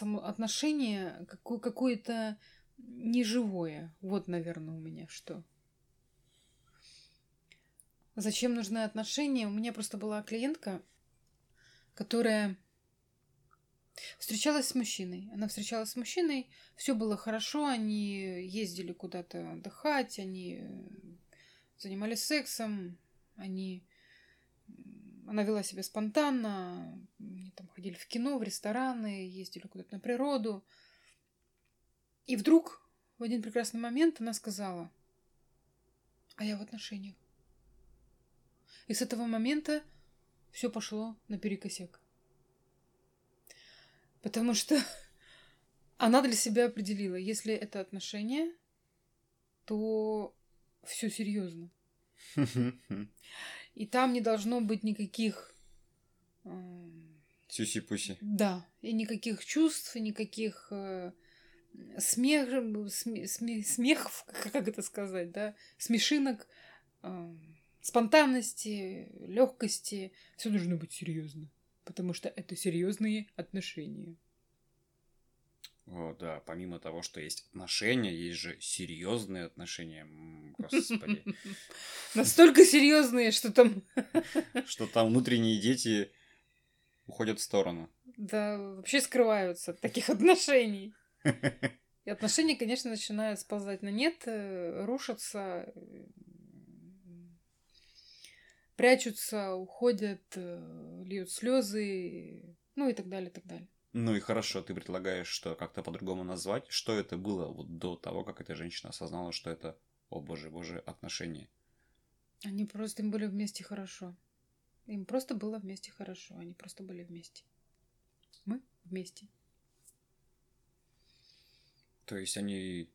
само отношение какое- какое-то неживое. Вот, наверное, у меня что. Зачем нужны отношения? У меня просто была клиентка, которая встречалась с мужчиной. Она встречалась с мужчиной, все было хорошо, они ездили куда-то отдыхать, они занимались сексом, они она вела себя спонтанно, они там ходили в кино, в рестораны, ездили куда-то на природу. И вдруг в один прекрасный момент она сказала, а я в отношениях. И с этого момента все пошло наперекосяк. Потому что она для себя определила, если это отношения, то все серьезно. И там не должно быть никаких... Сюси-пуси. Да, и никаких чувств, и никаких э, смех, сме, сме, смехов, как это сказать, да, смешинок, э, спонтанности, легкости. Все должно быть серьезно, потому что это серьезные отношения. О, да, помимо того, что есть отношения, есть же серьезные отношения. Господи. Настолько серьезные, что там... Что там внутренние дети уходят в сторону. Да, вообще скрываются от таких отношений. И отношения, конечно, начинают сползать на нет, э, рушатся, прячутся, уходят, э, льют слезы, ну и так далее, и так далее. Ну и хорошо, ты предлагаешь, что как-то по-другому назвать. Что это было вот до того, как эта женщина осознала, что это, о боже, боже, отношения? Они просто им были вместе хорошо. Им просто было вместе хорошо. Они просто были вместе. Мы вместе. То есть они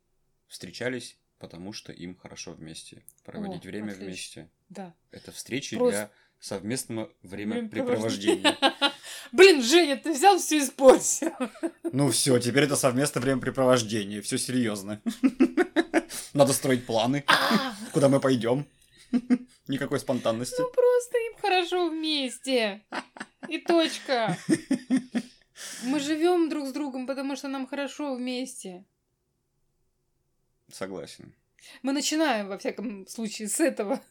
встречались, потому что им хорошо вместе. Проводить О, время отлично. вместе. Да. Это встречи Просто- для совместного Времяпрепровождения. Блин, Женя, ты взял все испортил. Ну все, теперь это совместное времяпрепровождение. Все серьезно. Надо строить планы, А, куда мы пойдем. Никакой спонтанности. Ну просто им хорошо вместе. И точка. Мы живем друг с другом, потому что нам хорошо вместе. Согласен. Мы начинаем, во всяком случае, с этого.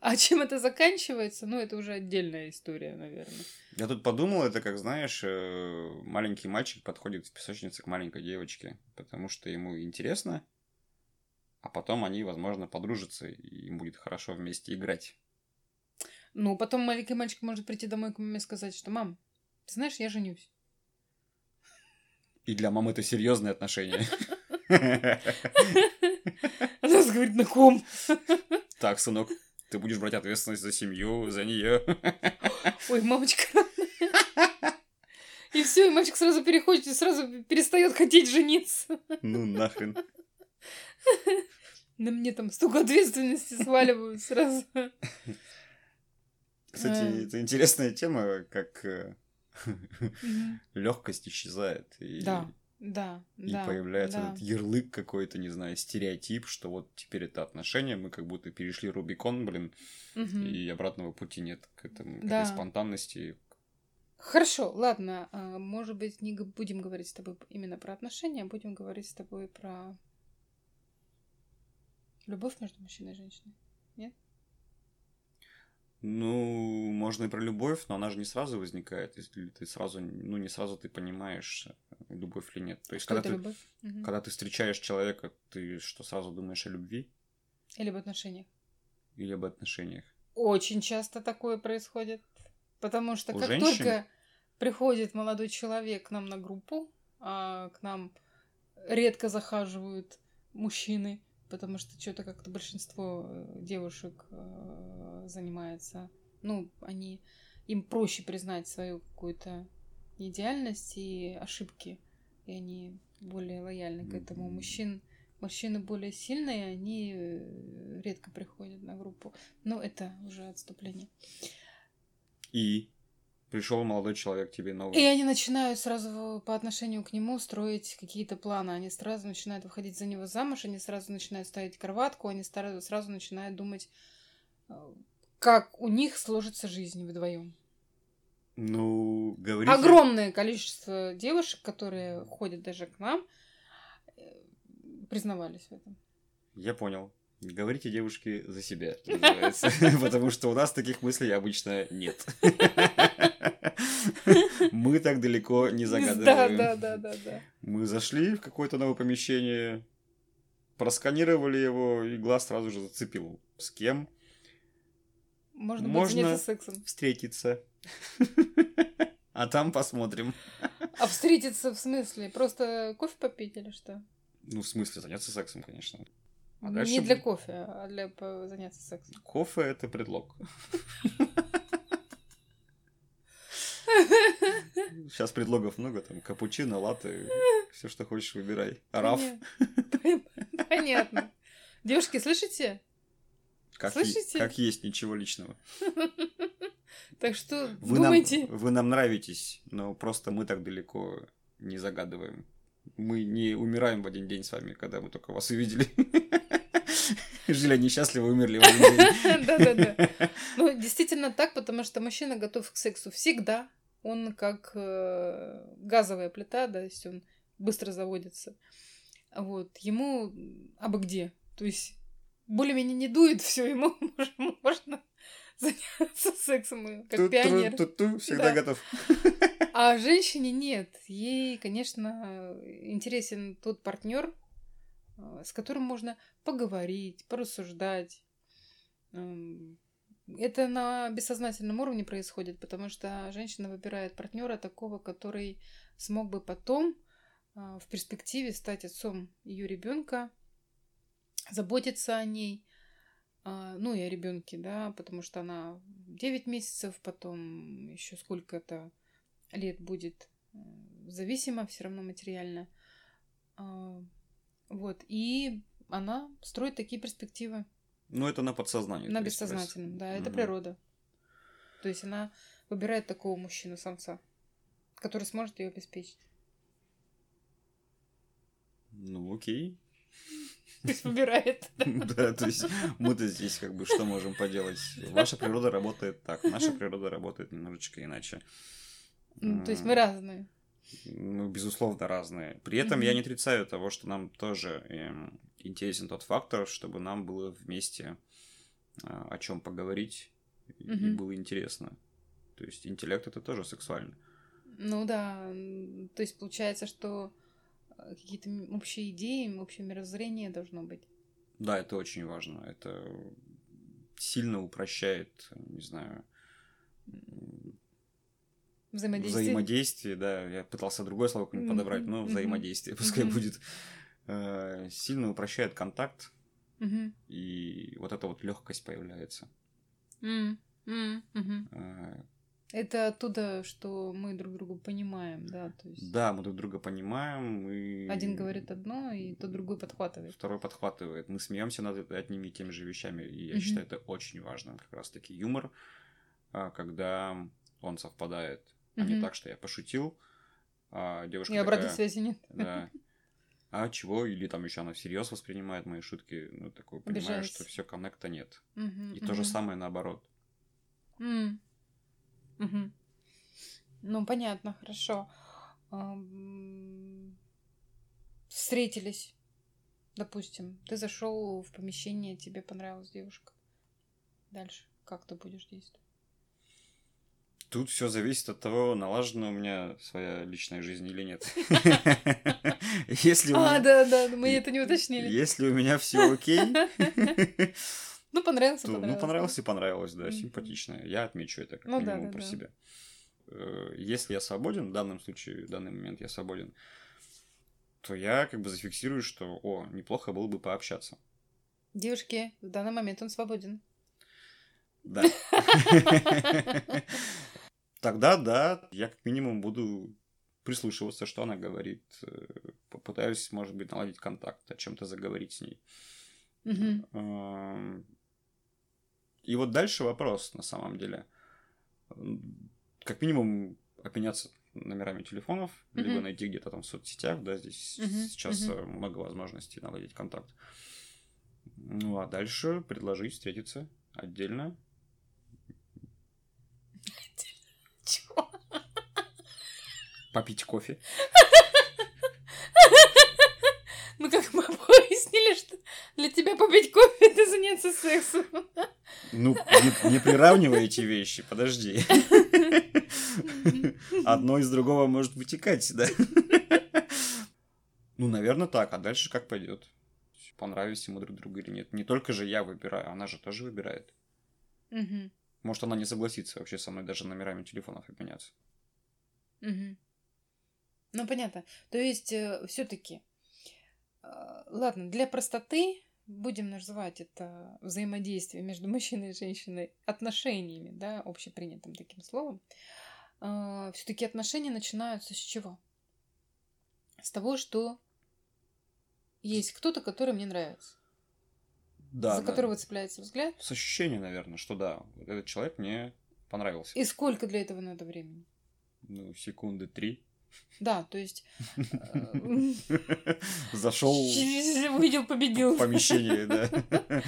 А чем это заканчивается, ну, это уже отдельная история, наверное. Я тут подумал, это как, знаешь, э, маленький мальчик подходит в песочнице к маленькой девочке, потому что ему интересно, а потом они, возможно, подружатся, и им будет хорошо вместе играть. Ну, потом маленький мальчик может прийти домой к маме и сказать, что «Мам, ты знаешь, я женюсь». И для мамы это серьезные отношения. Она говорит, на ком? Так, сынок, ты будешь брать ответственность за семью, за нее. Ой, мамочка. И все, и мальчик сразу переходит и сразу перестает хотеть жениться. Ну нахрен. На мне там столько ответственности сваливают сразу. Кстати, это интересная тема, как Мгм. легкость исчезает. И, Да, да, и да. появляется да. этот ярлык какой-то, не знаю, стереотип, что вот теперь это отношения, мы как будто перешли Рубикон, блин, Мгм. и обратного пути нет к этому, к Да. этой спонтанности. Хорошо, ладно. а, Может быть, не будем говорить с тобой именно про отношения, а будем говорить с тобой про любовь между мужчиной и женщиной. Ну, можно и про любовь, но она же не сразу возникает, если ты сразу, ну, не сразу ты понимаешь, любовь или нет. То есть, Что когда ты, любовь? Мгм. когда ты встречаешь человека, ты что, сразу думаешь о любви Или в отношениях? или об отношениях? Очень часто такое происходит. Потому что У как женщин? только приходит молодой человек к нам на группу, а к нам редко захаживают мужчины, потому что что-то как-то большинство э, девушек э, занимается. Ну, они им проще признать свою какую-то идеальность и ошибки, и они более лояльны к этому. Мужчин, мужчины более сильные, они э, редко приходят на группу. Но это уже отступление. И пришел молодой человек тебе новый. И они начинают сразу по отношению к нему строить какие-то планы. Они сразу начинают выходить за него замуж, они сразу начинают ставить кроватку, они сразу, начинают думать, э, как у них сложится жизнь вдвоем. Ну, говорите... Огромное количество девушек, которые ходят даже к нам, э, признавались в этом. Я понял. Говорите, девушки, за себя, называется. Потому что у нас таких мыслей обычно нет. Мы так далеко не загадываем. Да, да, да, да, да. Мы зашли в какое-то новое помещение, просканировали его, и глаз сразу же зацепил. С кем? Можно, Можно сексом. встретиться. А там посмотрим. А встретиться в смысле? Просто кофе попить или что? Ну, в смысле, заняться сексом, конечно. А Не для кофе, а для заняться сексом. Кофе это предлог. Сейчас предлогов много, там капучино, латте, все, что хочешь, выбирай. Раф, Понятно. Девушки, слышите? как, е- слышите? как есть, ничего личного. Так что Вы нам, думайте. вы нам нравитесь, но просто мы так далеко не загадываем. Мы не умираем в один день с вами, когда мы только вас увидели. Жили они счастливо, умерли в один день. Да-да-да. Ну, действительно так, потому что мужчина готов к сексу всегда. Он как э, газовая плита, да, если он быстро заводится. Вот. Ему абы где. То есть более-менее не дует, все, ему можно- заняться сексом, как пионер. Ту-тру-ту-ту, Всегда Да. готов. А женщине нет. Ей, конечно, интересен тот партнер, э, с которым можно поговорить, порассуждать. Это на бессознательном уровне происходит, потому что женщина выбирает партнера такого, который смог бы потом э, в перспективе стать отцом ее ребенка, заботиться о ней, а, ну и о ребенке, да, потому что она 9 месяцев, потом еще сколько-то лет будет э, зависима все равно материально. А, Вот. И она строит такие перспективы Ну, это на подсознании. на то есть, бессознательном. Да, это Мгм. природа. То есть она выбирает такого мужчину-самца, который сможет ее обеспечить. Ну, окей. То есть выбирает. Да, то есть мы-то здесь как бы что можем поделать? Ваша природа работает так, наша природа работает немножечко иначе. То есть мы разные. Ну, безусловно, разные. При этом я не отрицаю того, что нам тоже эм, интересен тот фактор, чтобы нам было вместе а, о чем поговорить и Мгм. было интересно. То есть интеллект это тоже сексуально. Ну да, то есть получается, что э, какие-то общие идеи, общее мировоззрение должно быть. Да, это очень важно. Это сильно упрощает, не знаю, Взаимодействие. взаимодействие, да. Я пытался другое слово какое-нибудь подобрать, но взаимодействие пускай будет. Э, Сильно упрощает контакт, Мгм. и вот эта вот легкость появляется. М, м, мгм. Э, Это оттуда, что мы друг друга понимаем, да, то есть Да, мы друг друга понимаем, и... один говорит одно, и тот другой подхватывает. Второй подхватывает. Мы смеемся над одними и теми же вещами, и я Мгм. считаю это очень важным. Как раз-таки юмор, а, когда он совпадает, а не так, что я пошутил, а девушка И обратной такая, связи нет. Да. А чего? Или там еще она всерьез воспринимает мои шутки. Ну, такой, понимаю, Обижается. что все коннекта нет. Мгм, И то же самое наоборот. Мгм. Ну, понятно, хорошо. Встретились, допустим. Ты зашел в помещение, тебе понравилась девушка. Дальше как ты будешь действовать? Тут все зависит от того, налажена у меня своя личная жизнь или нет. Если у А, меня- да, да, мы это не уточнили. Если у меня все окей, Ну, понравился, то, понравился. ну, понравилось и понравилось, да, симпатично. Я отмечу это как Ну минимум про себя. Э, Если я свободен, в данном случае, в данный момент я свободен, то я как бы зафиксирую, что, о, неплохо было бы пообщаться. Девушки, в данный момент он свободен. Да. Тогда, да, я как минимум буду прислушиваться, что она говорит. э, Попытаюсь, может быть, наладить контакт, о чем-то заговорить с ней. Эм, И вот дальше вопрос, на самом деле. Как минимум, обменяться номерами телефонов, либо Мгм. найти где-то там в соцсетях, да, здесь Мгм, сейчас э, много возможностей наладить контакт. Ну, а дальше предложить встретиться отдельно. Попить кофе. Ну, как мы выяснили, что для тебя попить кофе — это заняться сексом. Ну, не, не приравнивай эти вещи, подожди. Одно из другого может вытекать, да? Ну, наверное, так. А дальше как пойдет? Понравились ему друг другу или нет. Не только же я выбираю, она же тоже выбирает. Может, она не согласится вообще со мной даже номерами телефонов обменяться. Ну, понятно. То есть, все-таки, ладно, для простоты будем называть это взаимодействие между мужчиной и женщиной отношениями, да, общепринятым таким словом. все-таки отношения начинаются с чего? С того, что есть кто-то, который мне нравится. Да. за да. которого цепляется взгляд. С ощущением, наверное, что да, этот человек мне понравился. И сколько для этого надо времени? Ну, секунды три. Да, то есть... э, Зашел Увидел, победил. в помещение, да.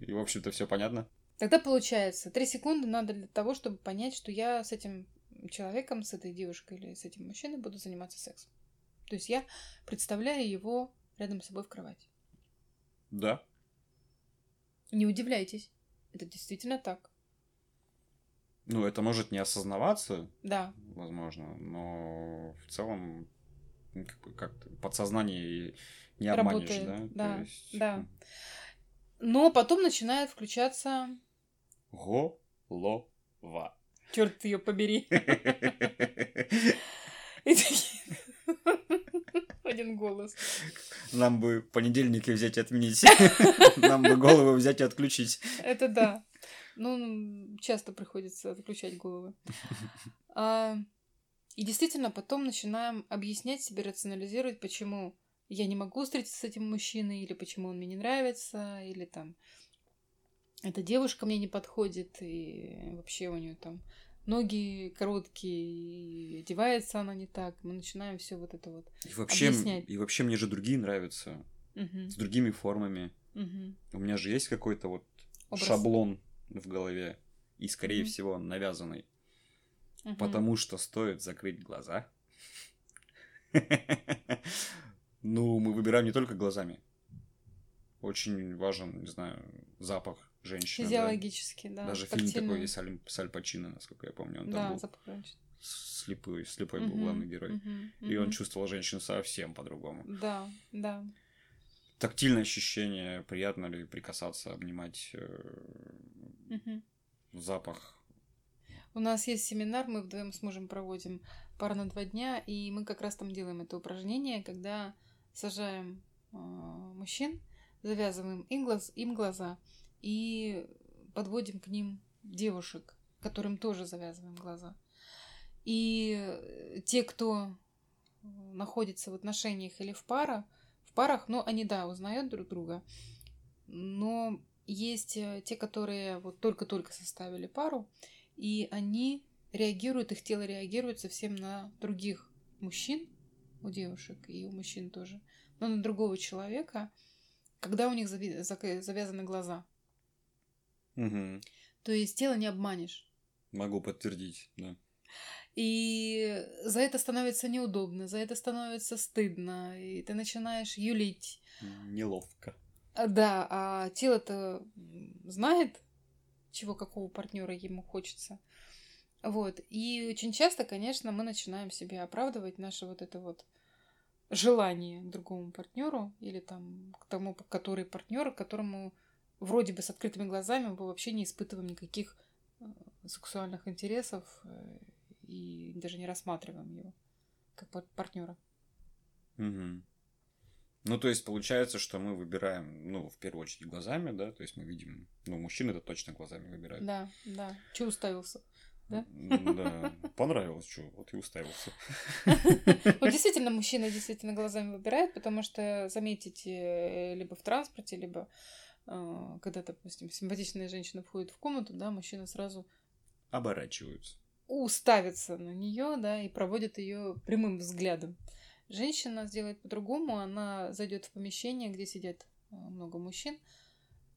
И, в общем-то, все понятно. Тогда получается, три секунды надо для того, чтобы понять, что я с этим человеком, с этой девушкой или с этим мужчиной буду заниматься сексом. То есть я представляю его рядом с собой в кровати. Да. Не удивляйтесь, это действительно так. Ну, это может не осознаваться, Да, возможно, но в целом ну, как как-то подсознание не Работает, обманешь, да? да, То есть, да. но потом начинает включаться... Голова. Черт ее побери. Один голос. Нам бы понедельники взять и отменить. Нам бы голову взять и отключить. Это да. Ну, часто приходится отключать головы. А, и действительно, потом начинаем объяснять себе, рационализировать, почему я не могу встретиться с этим мужчиной, или почему он мне не нравится, или там эта девушка мне не подходит, и вообще у нее там ноги короткие, и одевается она не так. Мы начинаем все вот это вот. И вообще, Объяснять. и вообще мне же другие нравятся. Мгм, С другими формами. мгм. У меня же есть какой-то вот Образ. шаблон в голове. И, скорее Мгм. всего, навязанный. Мгм. Потому что стоит закрыть глаза. Ну, мы выбираем не только глазами. Очень важен, не знаю, запах женщины. Физиологически, да. Даже фильм такой есть Аль- с Аль Пачино, насколько я помню. Он там Да, был запах женщины. слепой, слепой был Мгм, главный герой. мгм, И он чувствовал женщину совсем по-другому. Да, да. Тактильное ощущение, приятно ли прикасаться, обнимать, Мгм. запах. У нас есть семинар, мы вдвоем с мужем проводим пара на два дня, и мы как раз там делаем это упражнение, когда сажаем э, мужчин, завязываем им, глаз, им глаза и подводим к ним девушек, которым тоже завязываем глаза. И те, кто находится в отношениях или в пара, в парах, ну, они, да, узнают друг друга, но есть э, те, которые вот только-только составили пару, и они реагируют, их тело реагирует совсем на других мужчин, у девушек и у мужчин тоже, но на другого человека, когда у них завязаны глаза. Мгм. То есть тело не обманешь. Могу подтвердить, да. И за это становится неудобно, за это становится стыдно, и ты начинаешь юлить. Неловко. А, Да, а тело-то знает, чего какого партнера ему хочется. Вот. И очень часто, конечно, мы начинаем себе оправдывать наше вот это вот желание другому партнеру или там к тому, который партнер, которому вроде бы с открытыми глазами мы вообще не испытываем никаких э, сексуальных интересов э, и даже не рассматриваем его как пар- партнера. Мгм. Ну, то есть, получается, что мы выбираем, ну, в первую очередь, глазами, да, то есть мы видим, ну, мужчины это точно глазами выбирают. Да, да. Че уставился? да? Да. Понравилось, что, вот и уставился. Вот действительно, мужчина действительно глазами выбирает, потому что заметите э, либо в транспорте, либо э, когда, допустим, симпатичная женщина входит в комнату, да, мужчина сразу Оборачиваются. Уставится на нее, да, и проводит ее прямым взглядом. Женщина сделает по-другому, она зайдет в помещение, где сидят э, много мужчин,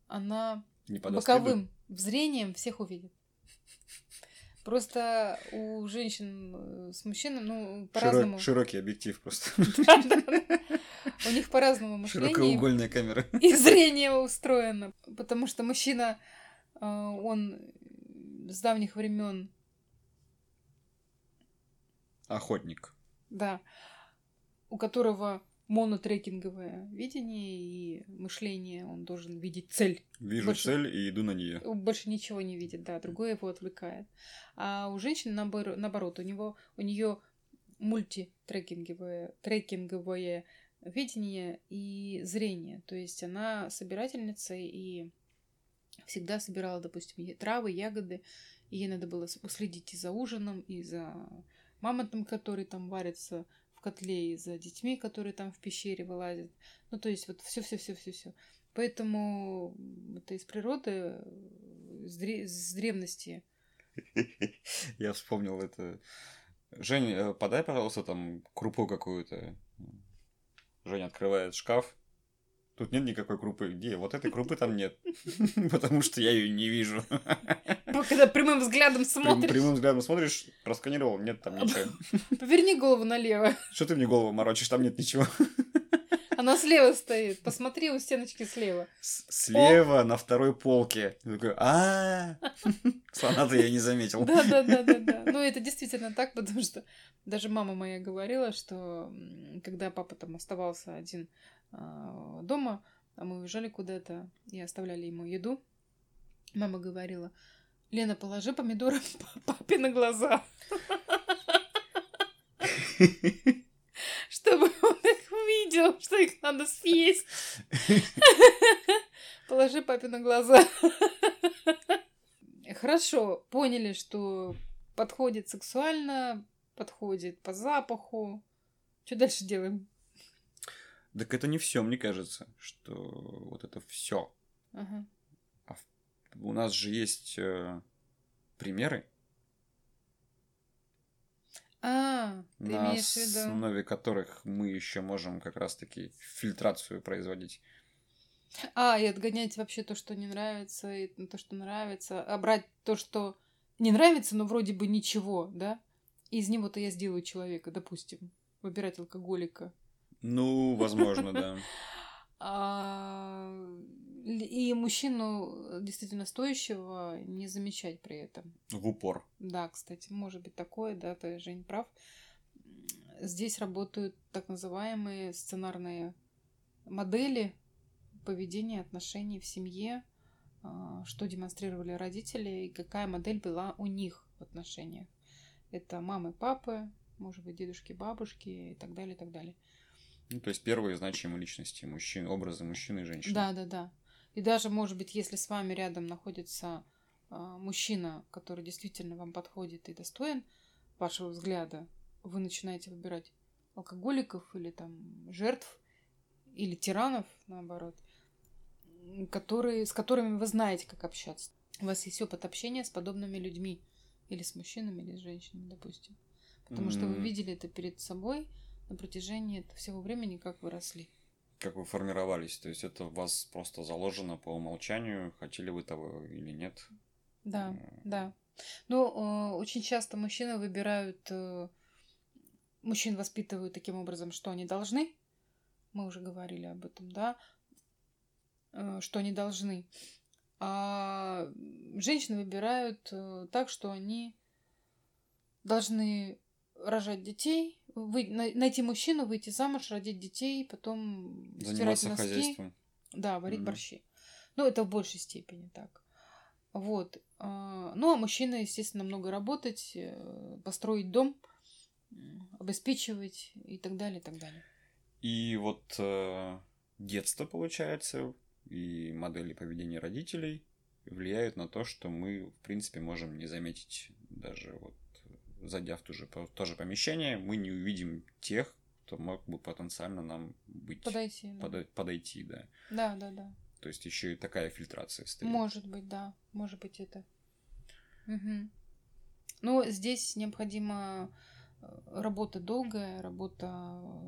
она Не подаст виду? боковым зрением всех увидит. Просто у женщин э, с мужчинами, ну, Широ- по-разному. Широкий объектив просто. У них по-разному мышление Широкоугольная камера. и зрение устроено. Потому что мужчина, э, он с давних времен, Охотник. да, у которого монотрекинговое видение и мышление, он должен видеть цель. Вижу Больше- цель и иду на нее. больше ничего не видит, да, другое его отвлекает. А у женщины наобор- наоборот, у него у нее мультитрекинговое трекинговое видение и зрение. То есть она собирательница и всегда собирала, допустим, травы, ягоды, и ей надо было уследить и за ужином, и за мамонтом, который там варится в котле, и за детьми, которые там в пещере вылазят. Ну, то есть вот все, все, все, все, все. Поэтому это из природы, с, дре- с древности. Я вспомнил это. Жень, э, подай, пожалуйста, там крупу какую-то. Женя открывает шкаф. Тут нет никакой крупы. Где? Вот этой крупы там нет. Потому что я ее не вижу. Когда прямым взглядом смотришь, Прямым взглядом смотришь, просканировал, нет там ничего. поверни голову налево. Что ты мне голову морочишь, там нет ничего. Она слева стоит. Посмотри у стеночки слева. Слева на второй полке. Я такой, а Слона-то я не заметил. Да, да, да, да, да. Ну, это действительно так, потому что даже мама моя говорила, что когда папа там оставался один дома, а мы уезжали куда-то и оставляли ему еду, мама говорила, Лена, положи помидоры папе на глаза, чтобы он их увидел, что их надо съесть. Положи папе на глаза. Хорошо, поняли, что подходит сексуально, подходит по запаху. Что дальше делаем? Так это не все, мне кажется, что вот это все. Ага. У нас же есть э, примеры, А, ты на основе которых мы еще можем как раз-таки фильтрацию производить. А, и отгонять вообще то, что не нравится, и то, что нравится. А брать то, что не нравится, но вроде бы ничего, да? И из него-то я сделаю человека, допустим. Выбирать алкоголика. Ну, возможно, да. А, И мужчину действительно стоящего не замечать при этом. В упор. Да, кстати, может быть такое, да, ты, Жень, прав. Здесь работают так называемые сценарные модели поведения отношений в семье, а, что демонстрировали родители и какая модель была у них в отношениях. Это мамы, папы, может быть, дедушки, бабушки и так далее, и так далее. Ну, то есть первые значимые личности мужчин, образы мужчины и женщины. Да, да, да. И даже, может быть, если с вами рядом находится а, мужчина, который действительно вам подходит и достоин вашего взгляда, вы начинаете выбирать алкоголиков или там жертв или тиранов, наоборот, которые, с которыми вы знаете, как общаться. У вас есть опыт общения с подобными людьми. Или с мужчинами, или с женщинами, допустим. Потому что вы видели это перед собой на протяжении всего времени, как вы росли. Как вы формировались. То есть это у вас просто заложено по умолчанию, хотели вы того или нет. Да, М. да. Ну, э, очень часто мужчины выбирают, э, мужчин воспитывают таким образом, что они должны. Мы уже говорили об этом, да, э, что они должны. А женщины выбирают э, так, что они должны рожать детей, вы, най- найти мужчину, выйти замуж, родить детей, потом стирать Заниматься носки. хозяйством. Да, варить Мгм. борщи. Ну, это в большей степени так. Вот. А, Ну, а мужчина, естественно, много работать, э, построить дом, обеспечивать и так далее, и так далее. И вот э, детство, получается, и модели поведения родителей влияют на то, что мы, в принципе, можем не заметить даже вот зайдя в ту же, то же помещение, мы не увидим тех, кто мог бы потенциально нам быть Подойти. Да, подо- подойти, да. да, да. да. То есть еще и такая фильтрация стоит. Может быть, да. Может быть, это. Мгм. Но здесь необходима э, работа долгая, работа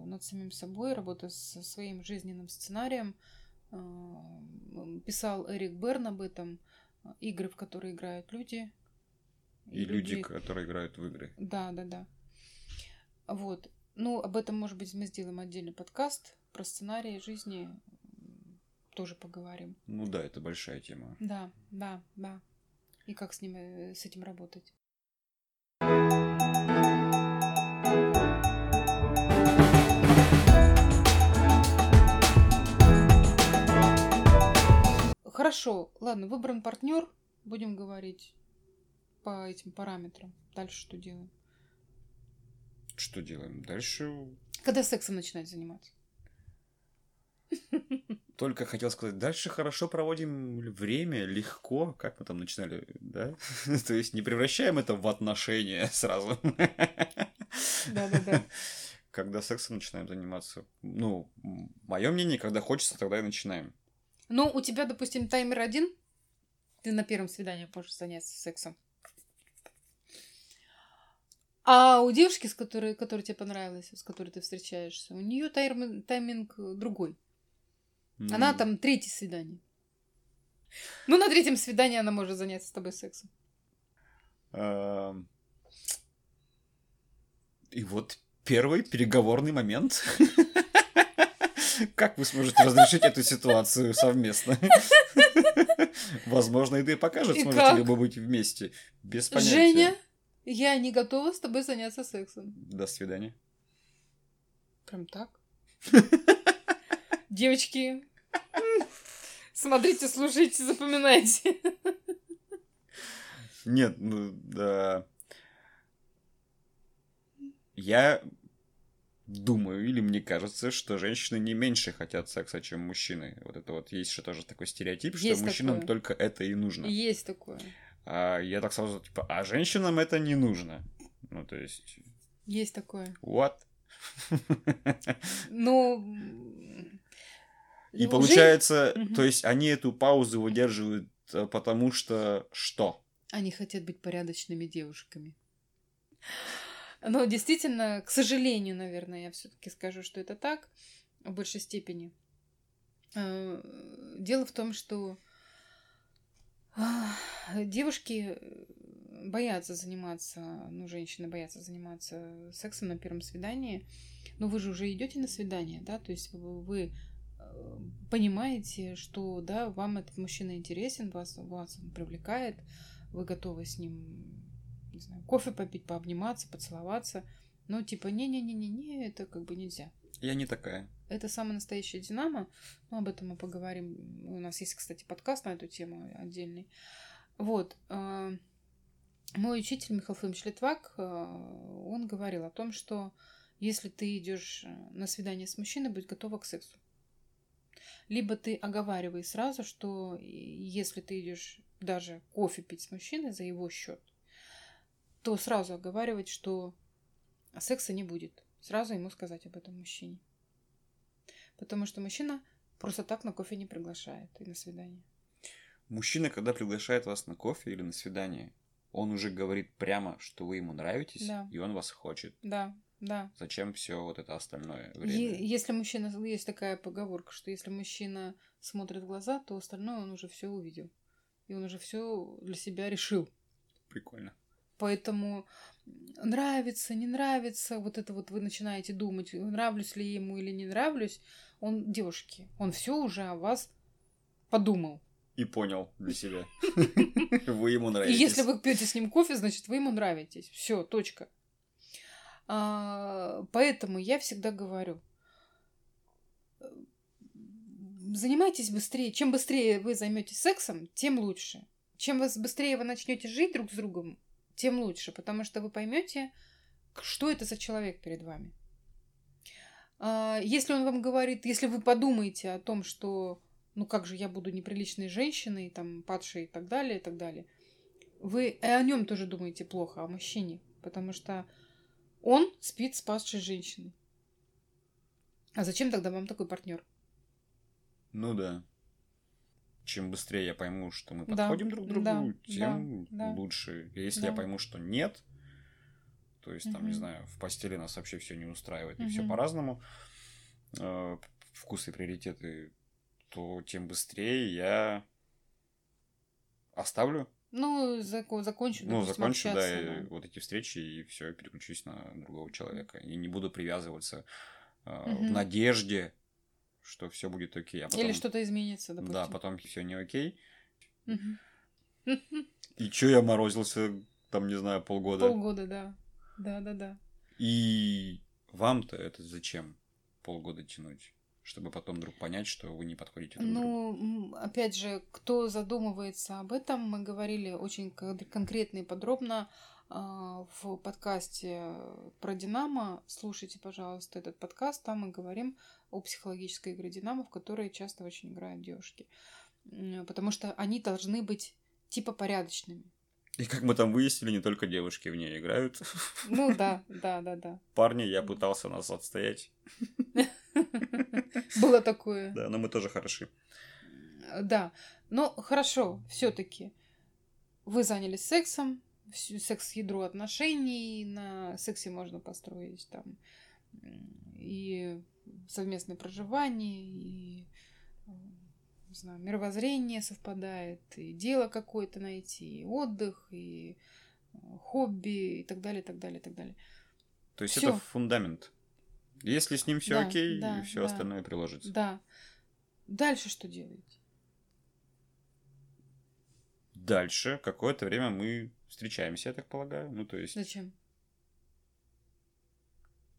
над самим собой, работа со своим жизненным сценарием. Э, Писал Эрик Берн об этом. Игры, в которые играют люди. И, и люди, которые играют в игры. Да, да, да. Вот. Ну, об этом, может быть, мы сделаем отдельный подкаст про сценарии жизни. Тоже поговорим. Ну да, это большая тема. Да, да, да. И как с ним, э, с этим работать. Хорошо, ладно, выбран партнер, будем говорить по этим параметрам. Дальше что делаем? Что делаем? Дальше... Когда сексом начинать заниматься? Только хотел сказать, дальше хорошо проводим время, легко, как мы там начинали, да? То есть не превращаем это в отношения сразу. Да-да-да. Когда сексом начинаем заниматься. Ну, мое мнение, когда хочется, тогда и начинаем. Ну, у тебя, допустим, таймер один, ты на первом свидании можешь заняться сексом. А у девушки, с которой, которая тебе понравилась, с которой ты встречаешься, у нее тайм, тайминг другой. Mm. Она там третье свидание. Ну, на третьем свидании она может заняться с тобой сексом. И вот первый переговорный момент. Как вы сможете разрешить эту ситуацию совместно? Возможно, и ты покажет, сможете ли вы быть вместе. Без понятия. Женя, я не готова с тобой заняться сексом. До свидания. Прям так? Девочки, смотрите, слушайте, запоминайте. Нет, ну да. Я думаю, или мне кажется, что женщины не меньше хотят секса, чем мужчины. Вот это вот есть же тоже такой стереотип, есть что мужчинам такое. только это и нужно. Есть такое. А я так сразу, типа, а женщинам это не нужно. Ну, то есть... Есть такое. What? Ну... И получается, то есть они эту паузу выдерживают, э, потому что что? Они хотят быть порядочными девушками. Но действительно, к сожалению, наверное, я все-таки скажу, что это так в большей степени. Э, дело в том, что Девушки боятся заниматься, ну, женщины боятся заниматься сексом на первом свидании. Но вы же уже идете на свидание, да, то есть вы э, понимаете, что, да, вам этот мужчина интересен, вас, вас он привлекает, вы готовы с ним, не знаю, кофе попить, пообниматься, поцеловаться. Но типа, не-не-не-не-не, это как бы нельзя. Я не такая. Это самая настоящая Динамо. Ну, об этом мы поговорим. У нас есть, кстати, подкаст на эту тему отдельный. Вот. А, мой учитель Михаил Фомич Литвак, а, он говорил о том, что если ты идешь на свидание с мужчиной, будь готова к сексу. Либо ты оговаривай сразу, что если ты идешь даже кофе пить с мужчиной за его счет, то сразу оговаривать, что секса не будет сразу ему сказать об этом мужчине. Потому что мужчина просто так на кофе не приглашает и на свидание. Мужчина, когда приглашает вас на кофе или на свидание, он уже говорит прямо, что вы ему нравитесь, да. и он вас хочет. Да, да. Зачем все вот это остальное время? Е- если мужчина, есть такая поговорка, что если мужчина смотрит в глаза, то остальное он уже все увидел. И он уже все для себя решил. Прикольно. Поэтому нравится, не нравится, вот это вот вы начинаете думать, нравлюсь ли ему или не нравлюсь, он, девушки, он все уже о вас подумал. И понял для себя. Вы ему нравитесь. И если вы пьете с ним кофе, значит, вы ему нравитесь. Все, точка. А, поэтому я всегда говорю, занимайтесь быстрее. Чем быстрее вы займетесь сексом, тем лучше. Чем быстрее вы начнете жить друг с другом, тем лучше, потому что вы поймете, что это за человек перед вами. А, если он вам говорит, если вы подумаете о том, что ну как же я буду неприличной женщиной, там, падшей и так далее, и так далее, вы и о нем тоже думаете плохо, о мужчине, потому что он спит с падшей женщиной. А зачем тогда вам такой партнер? Ну да чем быстрее я пойму, что мы подходим да, друг к другу, да, тем да, лучше. Если да. я пойму, что нет, то есть, там, угу. не знаю, в постели нас вообще все не устраивает, угу. и все по-разному, э, вкусы и приоритеты, то тем быстрее я оставлю Ну, зако- закончу, Ну, допустим, закончу, да, общаться, и вот эти встречи, и все, переключусь на другого человека. И не буду привязываться э, в Мгм. надежде, что все будет окей. А потом, Или что-то изменится, допустим. Да, потом все не окей. И чё я морозился, там, не знаю, полгода. Полгода, да. Да, да, да. И вам-то это зачем полгода тянуть? Чтобы потом вдруг понять, что вы не подходите друг другу. Ну, м, опять же, кто задумывается об этом, мы говорили очень кон- конкретно и подробно а, в подкасте про Динамо. Слушайте, пожалуйста, этот подкаст. Там мы говорим о психологической игре Динамо, в которой часто очень играют девушки. Потому что они должны быть типа порядочными. И как мы там выяснили, не только девушки в ней играют. Ну да, да, да, да. Парни, я пытался нас отстоять. Было такое. Да, но мы тоже хороши. Да. Но хорошо, все-таки. Вы занялись сексом, секс-ядро отношений, на сексе можно построить там и совместное проживание, и м, не знаю, мировоззрение совпадает, и дело какое-то найти, и отдых, и э, хобби, и так далее, и так далее, и так далее. То есть Всё. это фундамент. Если с ним все Да, окей, да, все да. остальное приложится. Да. Дальше что делаете? Дальше какое-то время мы встречаемся, я так полагаю. Ну, то есть, Зачем?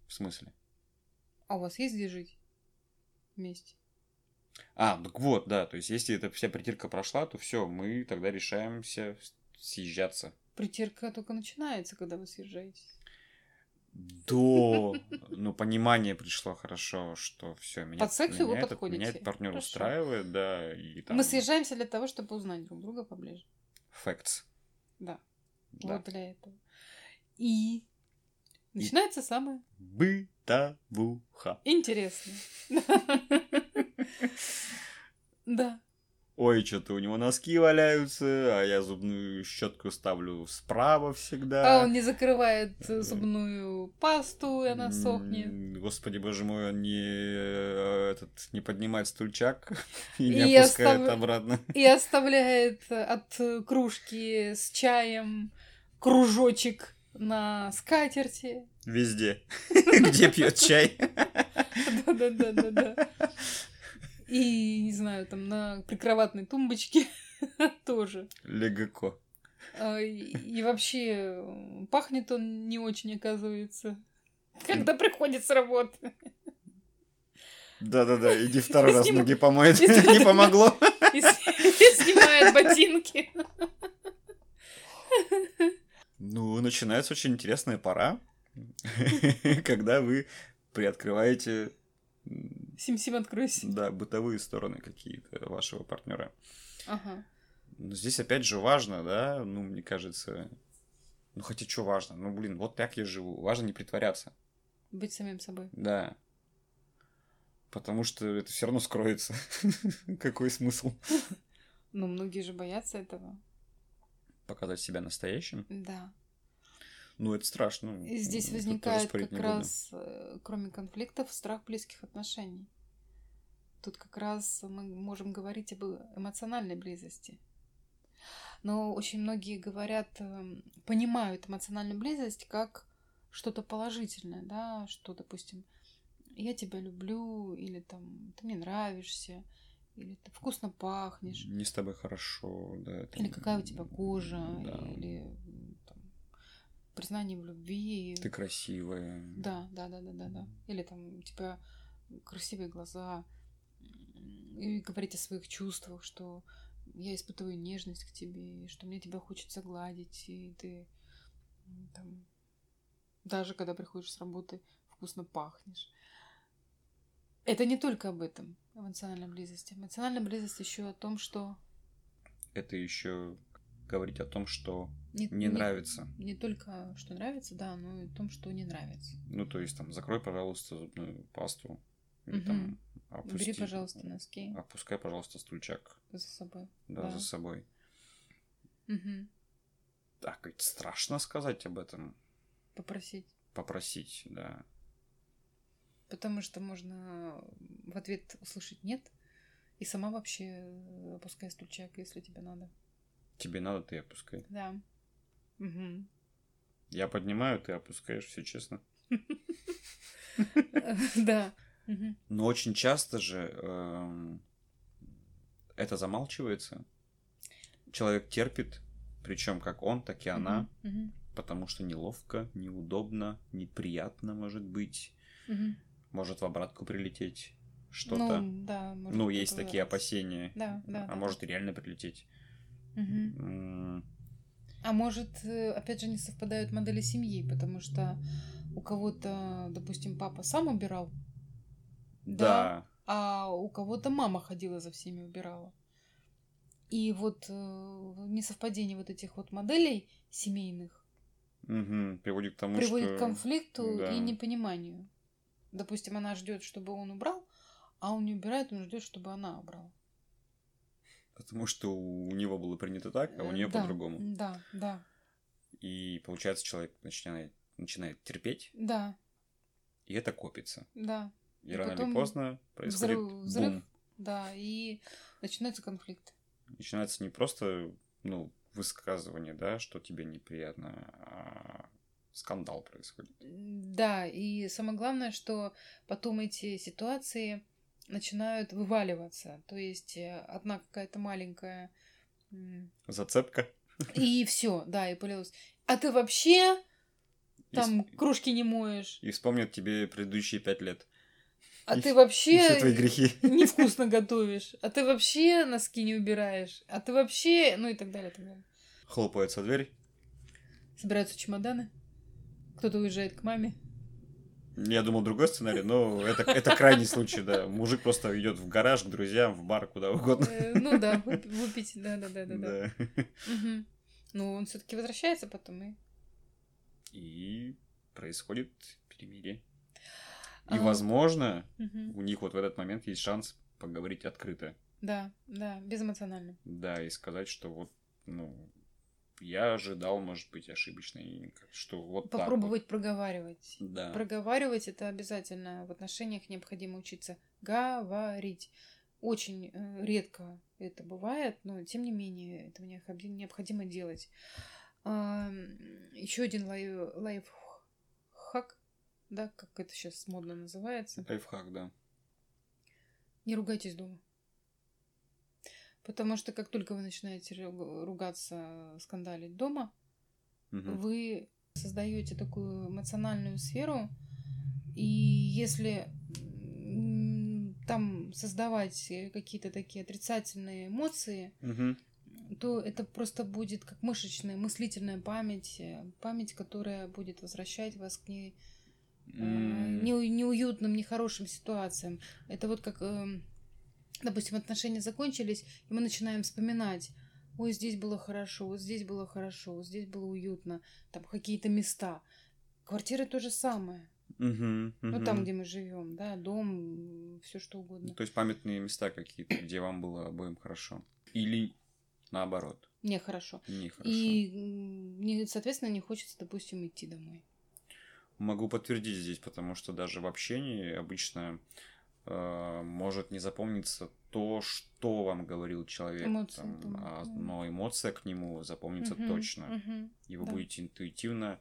В смысле? А у вас есть где жить вместе? А, так вот, да. То есть, если эта вся притирка прошла, то все, мы тогда решаемся съезжаться. Притирка только начинается, когда вы съезжаетесь. До ну, понимания пришло хорошо, что все меня, Под секс вы меня этот, подходите. меня этот партнер Хорошо. устраивает, да, и там Мы съезжаемся для того, чтобы узнать друг друга поближе. facts. Да, Да. вот для этого. И начинается самое Бытовуха. интересное. Да. Ой, что-то у него носки валяются, а я зубную щетку ставлю справа всегда. А он не закрывает зубную пасту, и она сохнет. Господи, боже мой, он не, э, этот, не поднимает стульчак и И не опускает остав- обратно. И оставляет от кружки с чаем кружочек на скатерти. Везде, где пьет чай. Да-да-да-да-да. И, не знаю, там на прикроватной тумбочке тоже. Легко. А, И, вообще э, пахнет он не очень, оказывается. Когда приходит с работы. Да-да-да, иди второй раз ноги помоет. Не помогло. И снимает ботинки. Ну, начинается очень интересная пора, когда вы приоткрываете Сим-сим, откройся. да, бытовые стороны какие-то вашего партнера. Ага. Но здесь опять же важно, да, ну, мне кажется, ну, хотя что важно, ну, блин, вот так я живу, важно не притворяться, Быть самим собой. да, потому что это все равно скроется. Какой смысл? Но многие же боятся этого. Показать себя настоящим? Да. Ну, это страшно. И здесь Тут возникает как раз, э, кроме конфликтов, страх близких отношений. Тут как раз мы можем говорить об эмоциональной близости. Но очень многие говорят, эм, понимают эмоциональную близость как что-то положительное, да, что, допустим, я тебя люблю, или там ты мне нравишься, или ты вкусно пахнешь, Не с тобой хорошо, да. это- или какая у тебя кожа, Да. или там, признание в любви. Ты красивая. Да, да, да, да, да, да. Или там у тебя красивые глаза. И говорить о своих чувствах, что я испытываю нежность к тебе, что мне тебя хочется гладить, и ты там даже когда приходишь с работы, вкусно пахнешь. Это не только об этом, эмоциональной близости. Эмоциональная близость еще о том, что Это еще говорить о том, что не, не нравится. Не только что нравится, да, но и о том, что не нравится. Ну, то есть, там, закрой, пожалуйста, зубную пасту. Или Мгм. там, опусти, Бери, пожалуйста, носки Опускай, пожалуйста, стульчак за собой. да, Да. за собой. Мгм. Так, ведь страшно сказать об этом. Попросить. Попросить, да. Потому что можно в ответ услышать нет, и сама вообще опускай стульчак, если тебе надо. Тебе надо, ты опускай. Да. Угу. Я поднимаю, ты опускаешь, все честно. Да. Но очень часто же эм, это замалчивается. Человек терпит, причем как он, так и она, потому что неловко, неудобно, неприятно может быть, может в обратку прилететь что-то. Ну, да, может Ну, есть такие опасения. Да, да. А да, может и реально прилететь. М, А может, э, опять же, не совпадают модели семьи, потому что у кого-то, допустим, папа сам убирал, Да. а у кого-то мама ходила за всеми убирала. И вот э, несовпадение вот этих вот моделей семейных Мгм. Приводит к тому, приводит что... к конфликту да. и непониманию. Допустим, она ждет, чтобы он убрал, а он не убирает, он ждет, чтобы она убрала. Потому что у него было принято так, а у Э, нее да, по-другому. Да, да, И получается, человек начинает, начинает терпеть, да, и это копится. да, И, И рано или поздно происходит взрыв- взрыв. бум. да, и начинается конфликт. Начинается не просто, ну, высказывание, да, что тебе неприятно, а скандал происходит. Да, и самое главное, что потом эти ситуации начинают вываливаться. То есть э, одна какая-то маленькая Зацепка. и все, да, и полилось. А ты вообще И там с- кружки не моешь, И вспомнят тебе предыдущие пять лет. а И ты вообще И все твои грехи. невкусно готовишь, а ты вообще носки не убираешь, а ты вообще, ну и так далее, так далее. Хлопается дверь. Собираются чемоданы, кто-то уезжает к маме. Я думал другой сценарий, но это, это крайний случай, да. Мужик просто идет в гараж к друзьям, в бар, куда угодно. Э, Ну да, выпи- выпить, да, да, да, да, да. Ну, он все-таки возвращается потом и. И происходит перемирие. И, А. возможно, у них вот в этот момент есть шанс поговорить открыто. Да, да, безэмоционально. Да, и сказать, что вот, ну, я ожидал, может быть, ошибочно, что вот так Попробовать проговаривать. вот. Да. Проговаривать это обязательно. В отношениях необходимо учиться говорить. Очень э, редко это бывает, но тем не менее это необходимо, необходимо делать. еще один лайф, лайфхак, да, как это сейчас модно называется. Лайфхак, да. Не ругайтесь дома. Потому что как только вы начинаете ру- ругаться, скандалить дома, Мгм. вы создаете такую эмоциональную сферу, и если там создавать э, какие-то такие отрицательные эмоции, Мгм. то это просто будет как мышечная, мыслительная память, э, память, которая будет возвращать вас к не, э, неуютным, нехорошим ситуациям. Это вот как, эм, допустим, отношения закончились, и мы начинаем вспоминать. Ой, здесь было хорошо, вот здесь было хорошо, вот здесь было уютно, там какие-то места. Квартира то же самое. мгм, Ну, мгм. там, где мы живем, да, дом, все что угодно. То есть памятные места какие-то, где вам было обоим хорошо. Или наоборот, Нехорошо. нехорошо. И, м, не, соответственно, не хочется, допустим, идти домой. Могу подтвердить здесь, потому что даже в общении обычно может не запомниться то, что вам говорил человек, Эмоции, там, думаю, а- да. но эмоция к нему запомнится Мгм, точно. мгм. И вы да. будете интуитивно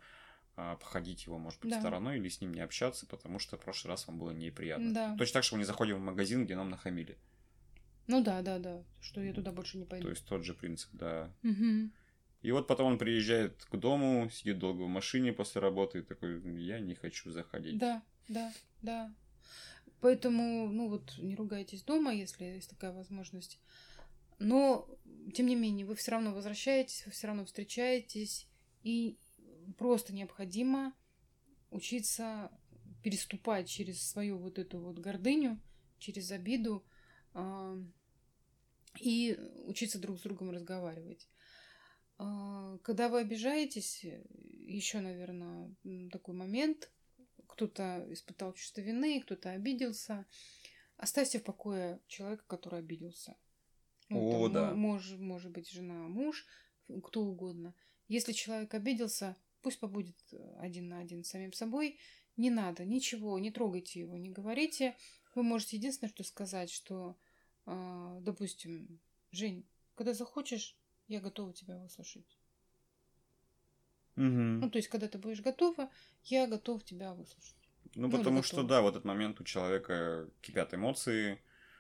а, обходить его, может быть, Да. стороной или с ним не общаться, потому что в прошлый раз вам было неприятно. Да. Точно так, что мы не заходим в магазин, где нам нахамили. Ну да, да, да, что я туда больше не пойду. То есть тот же принцип, да. Мгм. И вот потом он приезжает к дому, сидит долго в машине после работы и такой, я не хочу заходить. Да, да, да. Поэтому, ну вот, не ругайтесь дома, если есть такая возможность. Но, тем не менее, вы все равно возвращаетесь, вы все равно встречаетесь, и просто необходимо учиться переступать через свою вот эту вот гордыню, через обиду, а, и учиться друг с другом разговаривать. А, Когда вы обижаетесь, еще, наверное, такой момент, кто-то испытал чувство вины, кто-то обиделся. Оставьте в покое человека, который обиделся. О, там, да. мо- Может, может быть, жена, муж, кто угодно. Если человек обиделся, пусть побудет один на один с самим собой. Не надо, ничего, не трогайте его, не говорите. Вы можете единственное, что сказать, что, а, допустим, Жень, когда захочешь, я готова тебя выслушать. Угу. Ну, то есть, когда ты будешь готова, я готов тебя выслушать. Ну, ну, потому что, готова. да, в этот момент у человека кипят эмоции,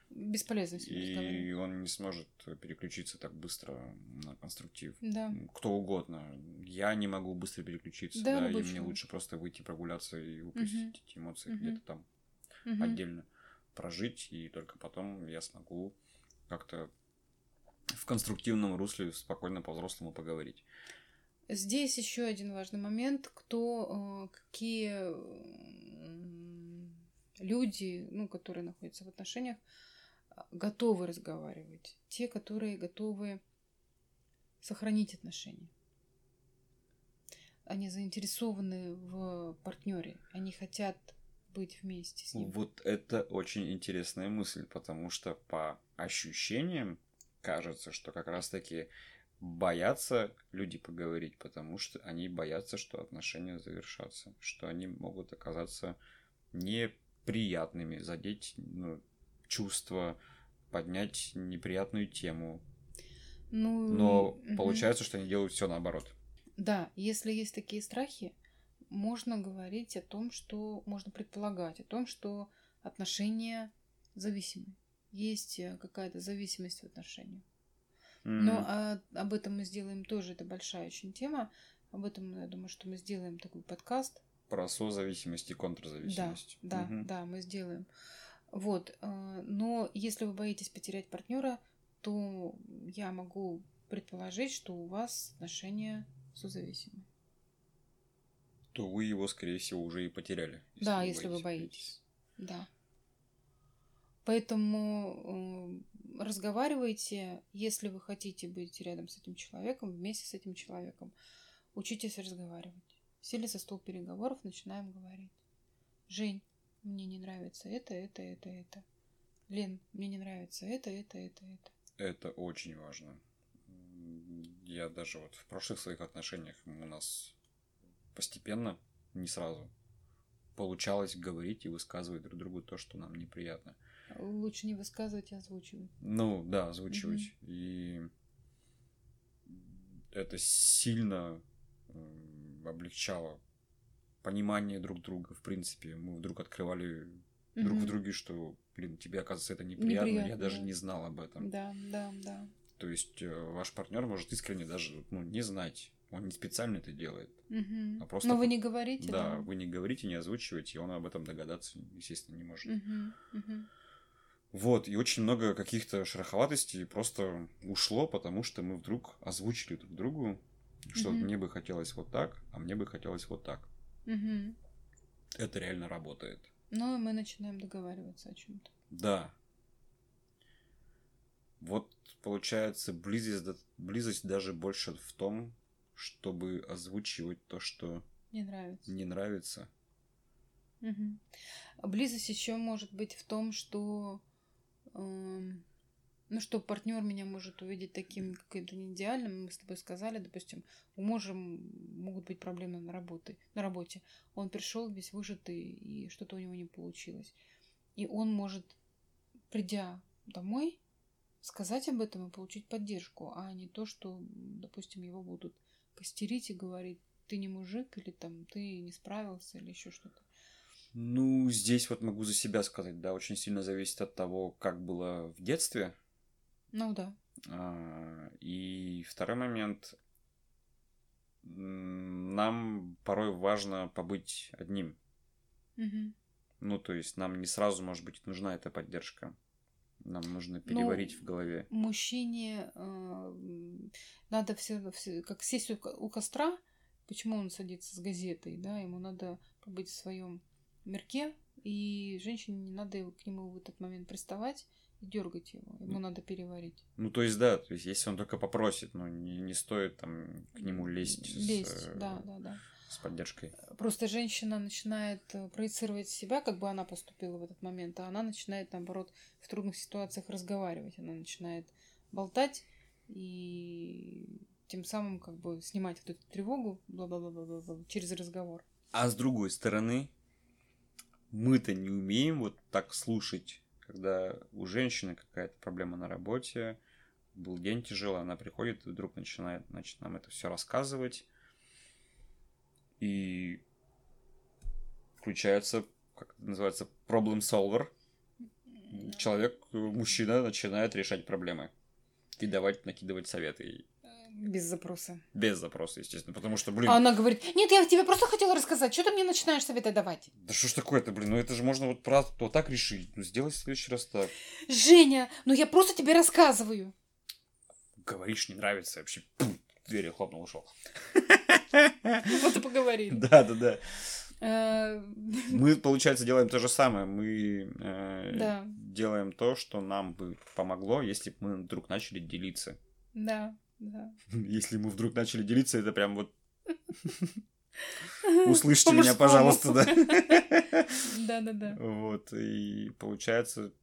Бесполезно и он не сможет переключиться так быстро на конструктив. Да. Кто угодно. Я не могу быстро переключиться, Да, да, и любой мне лучше просто выйти прогуляться и выпустить эти эмоции Мгм. где-то там Мгм. отдельно прожить, и только потом я смогу как-то в конструктивном русле спокойно по-взрослому поговорить. Здесь еще один важный момент, кто, э, какие люди, ну, которые находятся в отношениях, готовы разговаривать. Те, которые готовы сохранить отношения. Они заинтересованы в партнере, они хотят быть вместе с ним. Вот это очень интересная мысль, потому что по ощущениям кажется, что как раз-таки боятся люди поговорить, потому что они боятся, что отношения завершатся, что они могут оказаться неприятными, задеть ну, чувства, поднять неприятную тему. Ну, Но мгм. получается, что они делают все наоборот. Да, если есть такие страхи, можно говорить о том, что можно предполагать, о том, что отношения зависимы. Есть э, какая-то зависимость в отношениях. Но а, об этом мы сделаем тоже, это большая очень тема. Об этом, я думаю, что мы сделаем такой подкаст. Про созависимость и Да, контрзависимость. да, Мгм. да, мы сделаем. Вот. э, Но если вы боитесь потерять партнера, то я могу предположить, что у вас отношения созависимы. То вы его, скорее всего, уже и потеряли. Да, если вы боитесь. Да. Поэтому э, разговаривайте, если вы хотите быть рядом с этим человеком, вместе с этим человеком. Учитесь разговаривать. Сели за стол переговоров, начинаем говорить. Жень, мне не нравится это, это, это, это. Лен, мне не нравится это, это, это, это. Это очень важно. Я даже вот в прошлых своих отношениях у нас постепенно, не сразу, получалось говорить и высказывать друг другу то, что нам неприятно. Лучше не высказывать, а озвучивать. Ну, да, озвучивать. И это сильно м, облегчало понимание друг друга. В принципе, мы вдруг открывали друг в друге, что, блин, тебе, оказывается, это неприятно, я Неприятно, даже да. не знал об этом. Да, да, да. То есть э, ваш партнер может искренне даже ну, не знать. Он не специально это делает. Мгм. А просто Но вы не говорите, Да, да? вы не говорите, не озвучиваете, и он об этом догадаться, естественно, не может. Мгм, мгм. Вот, и очень много каких-то шероховатостей просто ушло, потому что мы вдруг озвучили друг другу, что Мгм. мне бы хотелось вот так, а мне бы хотелось вот так. Мгм. Это реально работает. Ну, мы начинаем договариваться о чем-то. Да. Вот получается близость, близость даже больше в том, чтобы озвучивать то, что Не нравится. не нравится. Мгм. Близость еще может быть в том, что ну что партнер меня может увидеть таким каким-то не идеальным. Мы с тобой сказали, допустим, у мужа могут быть проблемы на работе. На работе. Он пришел весь выжатый, и что-то у него не получилось. И он может, придя домой, сказать об этом и получить поддержку, а не то, что, допустим, его будут костерить и говорить, ты не мужик, или там ты не справился, или еще что-то. Ну, здесь вот могу за себя сказать, да, очень сильно зависит от того, как было в детстве. Ну да. А, И второй момент. Нам порой важно побыть одним. Мгм. Ну, то есть нам не сразу, может быть, нужна эта поддержка. Нам нужно переварить в голове. Мужчине э, надо все, как сесть у, у костра. Почему он садится с газетой, да? Ему надо побыть в своем мирке, и женщине не надо к нему в этот момент приставать и дергать его. Ему надо переварить. Ну, то есть, да, то есть, если он только попросит, ну, не, не стоит там к нему лезть, с, Лезть, э, да, да, да. с поддержкой. Просто женщина начинает э, проецировать себя, как бы она поступила в этот момент, а она начинает, наоборот, в трудных ситуациях разговаривать. Она начинает болтать и тем самым как бы снимать вот эту тревогу бла-бла-бла-бла-бла через разговор. А с другой стороны, мы-то не умеем вот так слушать, когда у женщины какая-то проблема на работе, был день тяжелый, она приходит и вдруг начинает, значит, нам это все рассказывать. И включается, как это называется, problem solver. Человек, мужчина начинает решать проблемы и давать, накидывать советы. Без запроса. Без запроса, естественно, потому что, блин... А она говорит, нет, я тебе просто хотела рассказать, что ты мне начинаешь советы давать? Да что ж такое-то, блин, ну это же можно вот, про, вот так решить. Ну сделай в следующий раз так. Женя, ну я просто тебе рассказываю. Говоришь, не нравится, вообще пум, дверью хлопнул, ушел. Вот и поговорили. Да, да, да. Э, Мы, получается, делаем то же самое. Мы э, Да. делаем то, что нам бы помогло, если бы мы вдруг начали делиться. Да, да. Если мы вдруг начали делиться, это прям вот... Услышьте меня, пожалуйста, да. Да, да, да. Вот, и получается,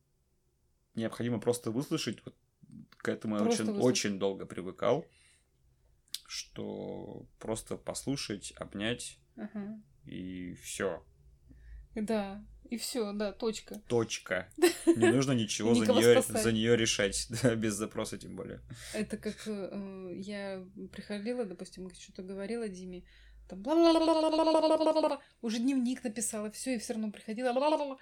необходимо просто выслушать. Вот к этому я очень, очень долго привыкал, что просто послушать, обнять, и все. Да, и все, да, точка. Точка. Не нужно ничего за нее, за нее решать, да, без запроса тем более. Это как э, я приходила, допустим, что-то говорила Диме, там бла уже дневник написала, все, и все равно приходила. Бла-бла-бла.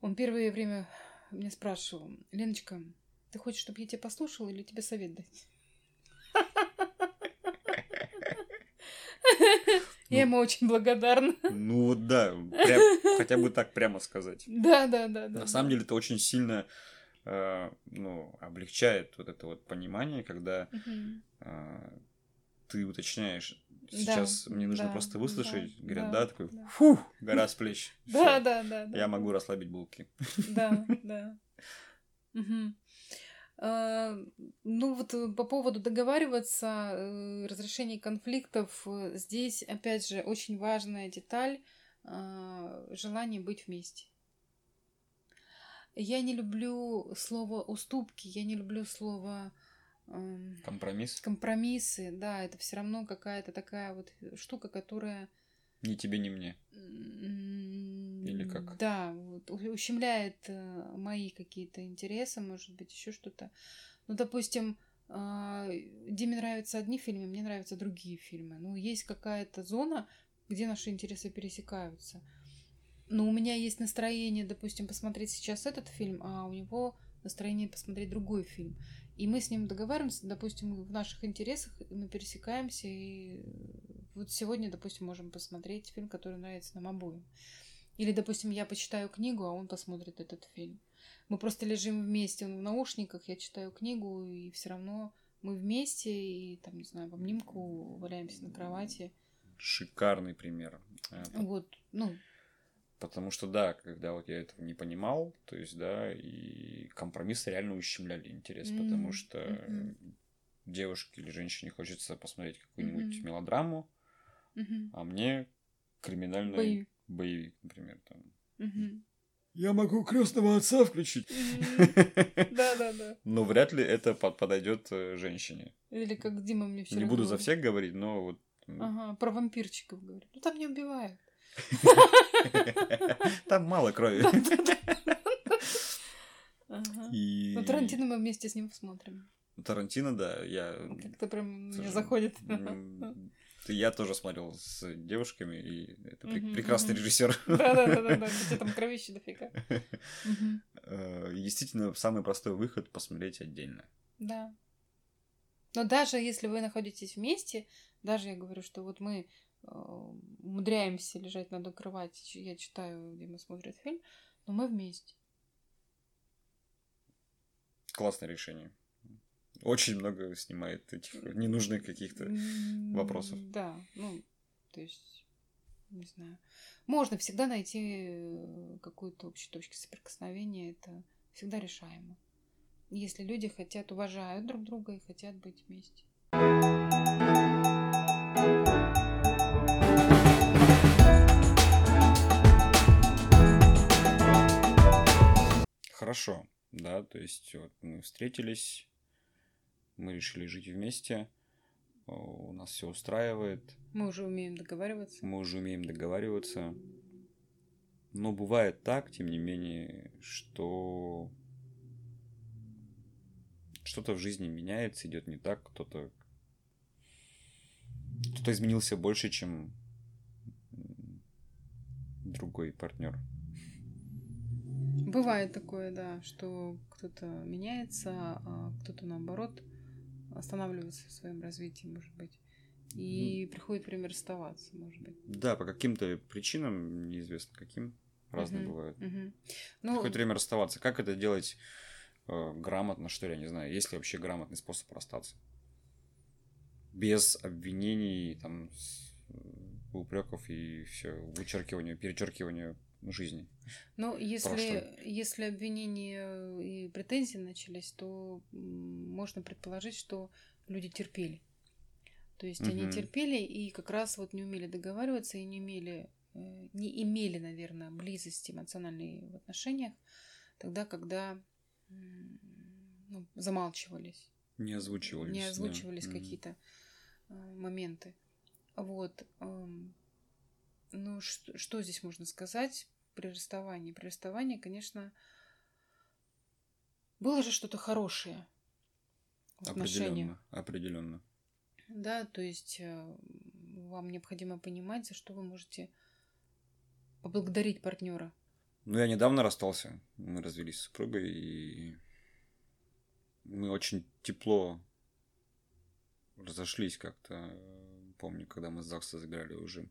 Он первое время меня спрашивал, Леночка, ты хочешь, чтобы я тебя послушал, или тебе совет дать? Я ему очень благодарна. Ну вот да, прям- хотя бы так прямо сказать. Да, да, да, да. На самом деле это очень сильно э, ну, облегчает вот это вот понимание, когда Мгм. э, ты уточняешь, Да, сейчас мне нужно да, просто выслушать, да, говорят, да, да, такой, да. фух, гора с плеч. Да, да, да, да. Я могу расслабить булки. Да, да. А, Ну вот э, по поводу договариваться, э, разрешения конфликтов, э, здесь опять же очень важная деталь желание быть вместе. Я не люблю слово уступки, я не люблю слово эм, Компромисс. компромиссы, да, это все равно какая-то такая вот штука, которая Ни тебе, ни мне. Или как? Да, вот, ущемляет э, мои какие-то интересы, может быть, еще что-то. Ну, допустим, а, Диме нравятся одни фильмы, мне нравятся другие фильмы. Ну, есть какая-то зона, где наши интересы пересекаются. Но у меня есть настроение, допустим, посмотреть сейчас этот фильм, а у него настроение посмотреть другой фильм. И мы с ним договариваемся, допустим, в наших интересах мы пересекаемся, и вот сегодня, допустим, можем посмотреть фильм, который нравится нам обоим. Или, допустим, я почитаю книгу, а он посмотрит этот фильм. Мы просто лежим вместе, он в наушниках, я читаю книгу, и все равно мы вместе, и там, не знаю, в обнимку валяемся на кровати. Шикарный пример. Э, Вот, ну, Потому что, да, когда вот я этого не понимал, то есть, да, и компромиссы реально ущемляли интерес, потому Мгм, что мгм. девушке или женщине хочется посмотреть какую-нибудь Мгм. мелодраму, мгм, а мне криминальный Боевик. Боевик, например. Там. мгм. Я могу крестного отца включить. Да, да, да. Но вряд ли это под- подойдет э, женщине. Или как Дима мне все Не буду за всех говорить, но вот Ага, про вампирчиков говорит. Ну там не убивают. там мало крови. Ага. И Ну, Тарантино мы вместе с ним посмотрим. Тарантино, да, я Как-то прям Слушай, заходит. Я тоже смотрел с девушками, и это Мгм, прекрасный мгм. режиссер. Да-да-да, где там кровище дофига. Мгм. Э, Действительно, самый простой выход посмотреть отдельно. Да. Но даже если вы находитесь вместе, даже я говорю, что вот мы э, умудряемся лежать на одной кровати, ч- я читаю, где мы смотрим фильм, но мы вместе. Классное решение. Очень много снимает этих ненужных каких-то. Вопросов. Да, ну, то есть, не знаю. Можно всегда найти э, какую-то общую точку соприкосновения, это всегда решаемо. Если люди хотят, уважают друг друга и хотят быть вместе. Хорошо, да, то есть вот мы встретились, мы решили жить вместе, о, у нас все устраивает, Мы уже умеем договариваться. мы уже умеем договариваться. Но бывает так, тем не менее, что что-то в жизни меняется, идет не так, кто-то кто-то изменился больше, чем другой партнер. Бывает такое, да, что кто-то меняется, а кто-то наоборот останавливается в своем развитии, может быть. И mm. приходит время расставаться, может быть. Да, по каким-то причинам, неизвестно каким, разные uh-huh. бывают. Uh-huh. Ну, приходит время расставаться. Как это делать э, грамотно, что ли, я не знаю, есть ли вообще грамотный способ расстаться? Без обвинений, там, э, упреков и все, вычеркивания, перечеркивания жизни. Ну, если, если обвинения и претензии начались, то можно предположить, что люди терпели. То есть угу. они терпели и как раз вот не умели договариваться и не умели, э, не имели, наверное, близости эмоциональной в отношениях, тогда, когда ну, замалчивались. Не озвучивались. Не озвучивались да. какие-то э, моменты. Вот. Ну, что, что здесь можно сказать при расставании? При расставании, конечно, было же что-то хорошее в. Определенно. Определенно. Да, то есть э, вам необходимо понимать, за что вы можете поблагодарить партнера. Ну, я недавно расстался. Мы развелись с супругой, и мы очень тепло разошлись как-то. Помню, когда мы с ЗАГСа забирали уже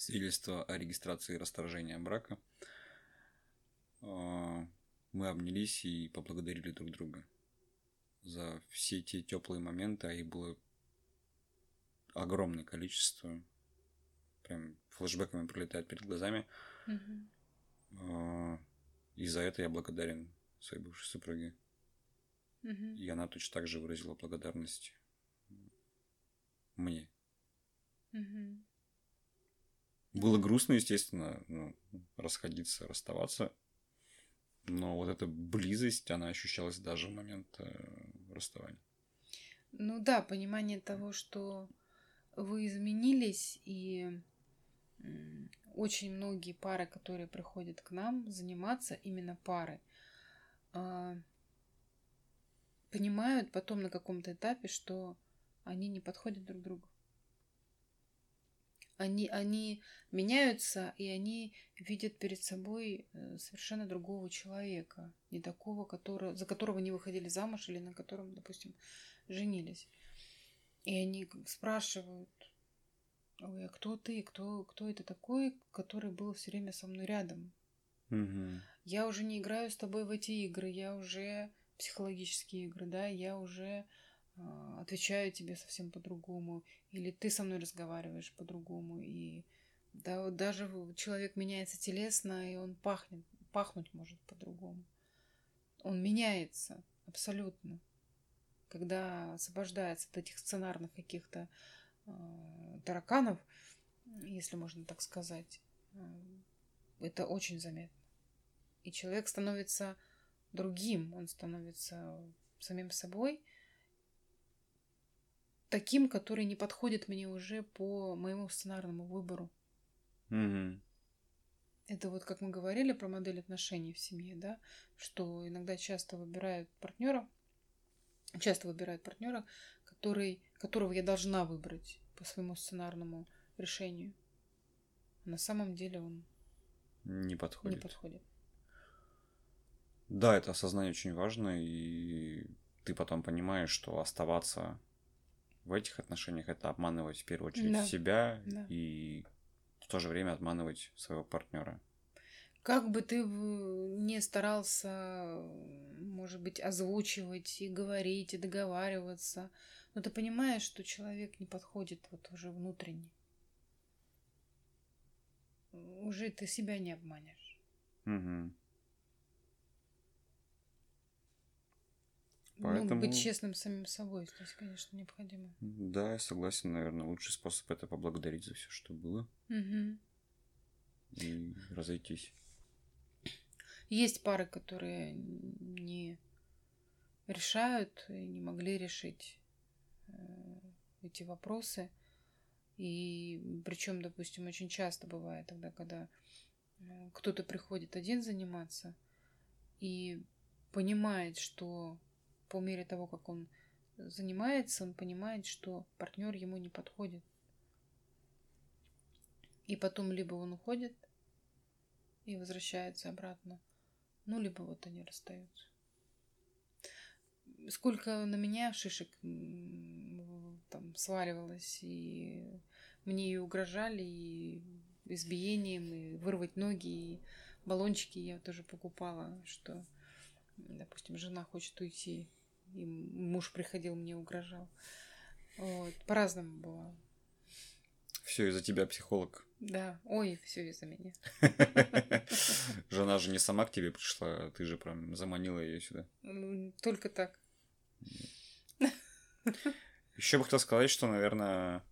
свидетельство о регистрации расторжения брака. А, мы обнялись и поблагодарили друг друга за все те теплые моменты, а их было огромное количество. Прям флешбеками пролетает перед глазами. Угу. И за это я благодарен своей бывшей супруге. Угу. И она точно так же выразила благодарность мне. Угу. Было грустно, естественно, ну, расходиться, расставаться. Но вот эта близость, она ощущалась даже в момент э, расставания. Ну да, понимание того, что вы изменились, и очень многие пары, которые приходят к нам заниматься, именно пары, а, понимают потом на каком-то этапе, что они не подходят друг другу. Они, они меняются, и они видят перед собой э, совершенно другого человека, не такого, который, за которого не выходили замуж или на котором, допустим, женились. И они спрашивают, ой, а кто ты, кто, кто это такой, который был все время со мной рядом? Угу. Я уже не играю с тобой в эти игры, я уже психологические игры, да, я уже э, отвечаю тебе совсем по-другому, или ты со мной разговариваешь по-другому, и да, вот даже человек меняется телесно, и он пахнет, пахнуть может по-другому. Он меняется абсолютно когда освобождается от этих сценарных каких-то э, тараканов, если можно так сказать, э, это очень заметно. И человек становится другим, он становится самим собой, таким, который не подходит мне уже по моему сценарному выбору. Угу. Это вот как мы говорили про модель отношений в семье, да, что иногда часто выбирают партнера часто выбирают партнера, который, которого я должна выбрать по своему сценарному решению. на самом деле он не подходит. Не подходит. Да, это осознание очень важно, и ты потом понимаешь, что оставаться в этих отношениях это обманывать в первую очередь да. себя да. и в то же время обманывать своего партнера. Как бы ты не старался, может быть, озвучивать и говорить, и договариваться, но ты понимаешь, что человек не подходит вот уже внутренне. Уже ты себя не обманешь. Угу. Поэтому... Ну, быть честным самим собой здесь, конечно, необходимо. Да, я согласен, наверное, лучший способ это поблагодарить за все, что было. Угу. И разойтись. Есть пары, которые не решают и не могли решить э, эти вопросы. И причем, допустим, очень часто бывает тогда, когда э, кто-то приходит один заниматься и понимает, что по мере того, как он занимается, он понимает, что партнер ему не подходит. И потом либо он уходит и возвращается обратно, ну, либо вот они расстаются. Сколько на меня шишек там сваливалось, и мне и угрожали, и избиением, и вырвать ноги, и баллончики я тоже покупала, что, допустим, жена хочет уйти, и муж приходил, мне угрожал. Вот, по-разному бывало. Все из-за тебя, психолог. Да, ой, все из-за меня. Жена же не сама к тебе пришла, ты же прям заманила ее сюда. Только так. Еще бы хотел сказать, что, наверное,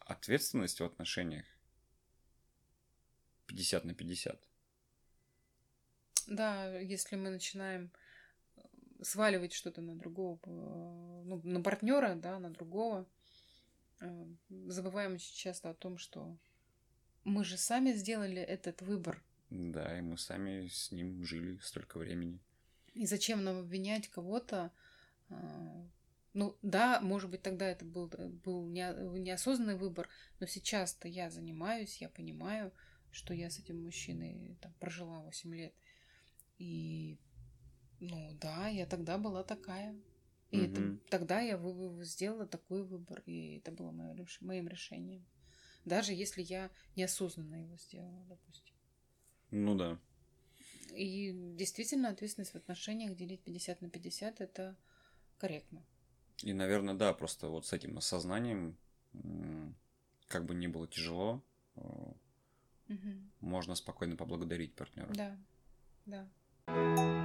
ответственность в отношениях 50 на 50. Да, если мы начинаем сваливать что-то на другого, э, ну, на партнера, да, на другого, э, забываем очень часто о том, что мы же сами сделали этот выбор. Да, и мы сами с ним жили столько времени. И зачем нам обвинять кого-то? Ну да, может быть, тогда это был, был неосознанный выбор, но сейчас-то я занимаюсь, я понимаю, что я с этим мужчиной там, прожила 8 лет. И, ну да, я тогда была такая. И угу. это, тогда я вы, сделала такой выбор, и это было моё, моим решением. Даже если я неосознанно его сделала, допустим. Ну да. И действительно ответственность в отношениях делить 50 на 50 это корректно. И, наверное, да, просто вот с этим осознанием, как бы ни было тяжело, угу. можно спокойно поблагодарить партнера. Да, да.